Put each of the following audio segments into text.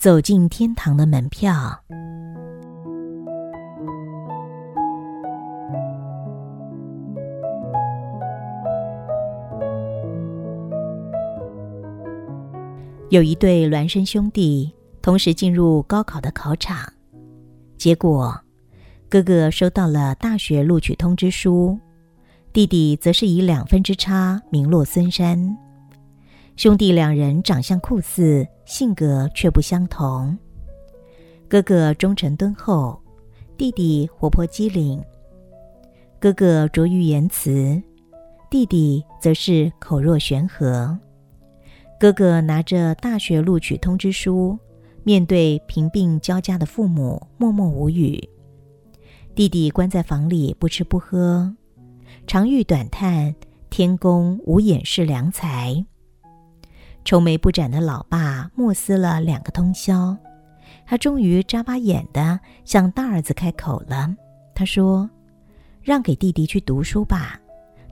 走进天堂的门票。有一对孪生兄弟同时进入高考的考场，结果哥哥收到了大学录取通知书，弟弟则是以两分之差名落孙山。兄弟两人长相酷似，性格却不相同。哥哥忠诚敦厚，弟弟活泼机灵。哥哥拙于言辞，弟弟则是口若悬河。哥哥拿着大学录取通知书，面对贫病交加的父母，默默无语。弟弟关在房里不吃不喝，长吁短叹：“天公无眼是良才。”愁眉不展的老爸默思了两个通宵，他终于眨巴眼的向大儿子开口了。他说：“让给弟弟去读书吧，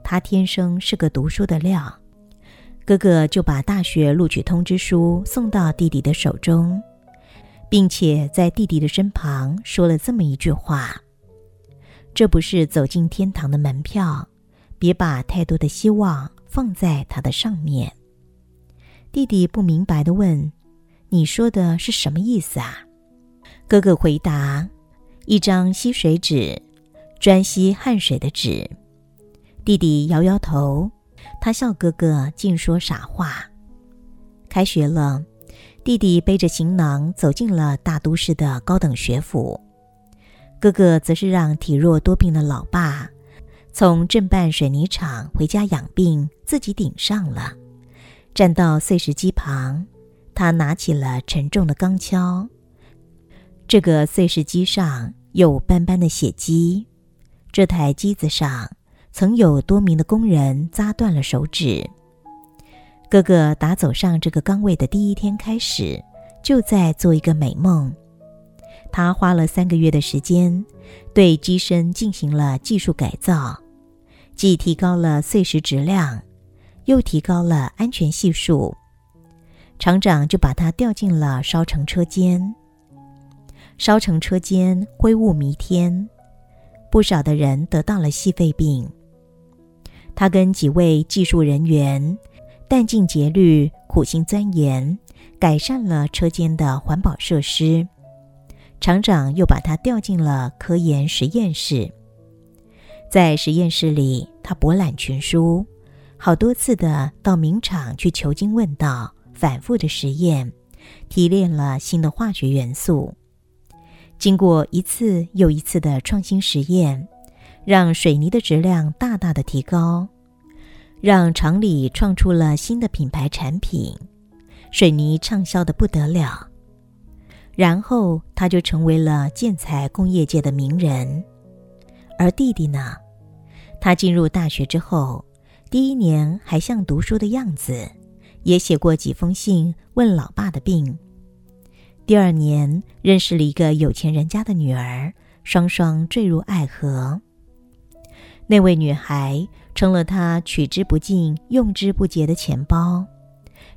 他天生是个读书的料。”哥哥就把大学录取通知书送到弟弟的手中，并且在弟弟的身旁说了这么一句话：“这不是走进天堂的门票，别把太多的希望放在它的上面。”弟弟不明白的问：“你说的是什么意思啊？”哥哥回答：“一张吸水纸，专吸汗水的纸。”弟弟摇摇头。他笑哥哥净说傻话。开学了，弟弟背着行囊走进了大都市的高等学府，哥哥则是让体弱多病的老爸从镇办水泥厂回家养病，自己顶上了。站到碎石机旁，他拿起了沉重的钢锹。这个碎石机上有斑斑的血迹，这台机子上。曾有多名的工人扎断了手指。哥哥打走上这个岗位的第一天开始，就在做一个美梦。他花了三个月的时间，对机身进行了技术改造，既提高了碎石质量，又提高了安全系数。厂长就把他调进了烧成车间。烧成车间灰雾弥天，不少的人得到了细肺病。他跟几位技术人员殚尽竭虑，苦心钻研，改善了车间的环保设施。厂长又把他调进了科研实验室。在实验室里，他博览群书，好多次的到名厂去求经问道，反复的实验，提炼了新的化学元素。经过一次又一次的创新实验。让水泥的质量大大的提高，让厂里创出了新的品牌产品，水泥畅销的不得了。然后他就成为了建材工业界的名人。而弟弟呢，他进入大学之后，第一年还像读书的样子，也写过几封信问老爸的病。第二年认识了一个有钱人家的女儿，双双坠入爱河。那位女孩成了他取之不尽、用之不竭的钱包。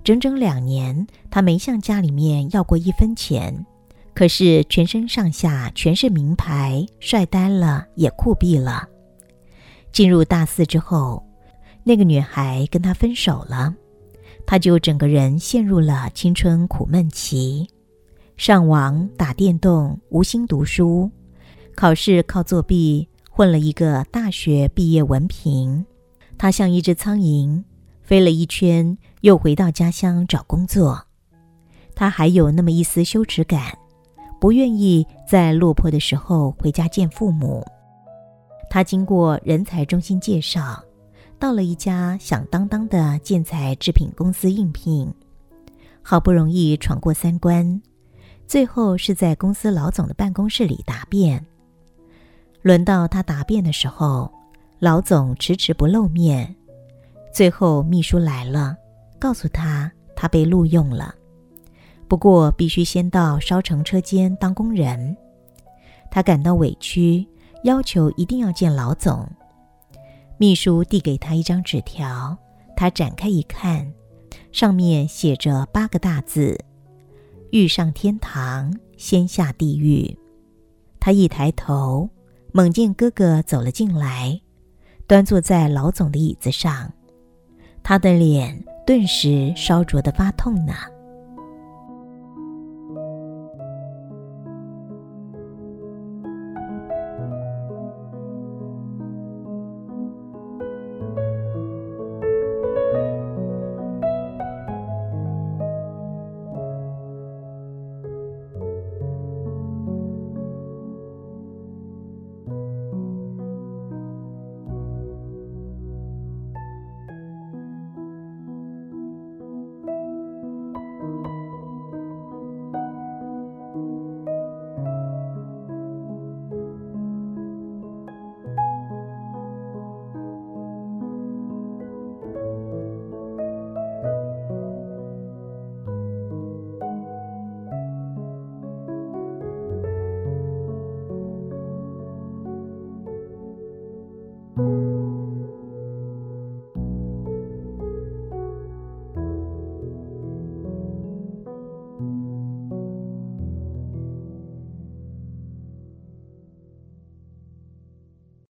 整整两年，他没向家里面要过一分钱，可是全身上下全是名牌，帅呆了，也酷毙了。进入大四之后，那个女孩跟他分手了，他就整个人陷入了青春苦闷期，上网打电动，无心读书，考试靠作弊。混了一个大学毕业文凭，他像一只苍蝇，飞了一圈，又回到家乡找工作。他还有那么一丝羞耻感，不愿意在落魄的时候回家见父母。他经过人才中心介绍，到了一家响当当的建材制品公司应聘，好不容易闯过三关，最后是在公司老总的办公室里答辩。轮到他答辩的时候，老总迟迟不露面。最后秘书来了，告诉他他被录用了，不过必须先到烧成车间当工人。他感到委屈，要求一定要见老总。秘书递给他一张纸条，他展开一看，上面写着八个大字：“欲上天堂，先下地狱。他一抬头，猛见哥哥走了进来，端坐在老总的椅子上，他的脸顿时烧灼的发痛呢。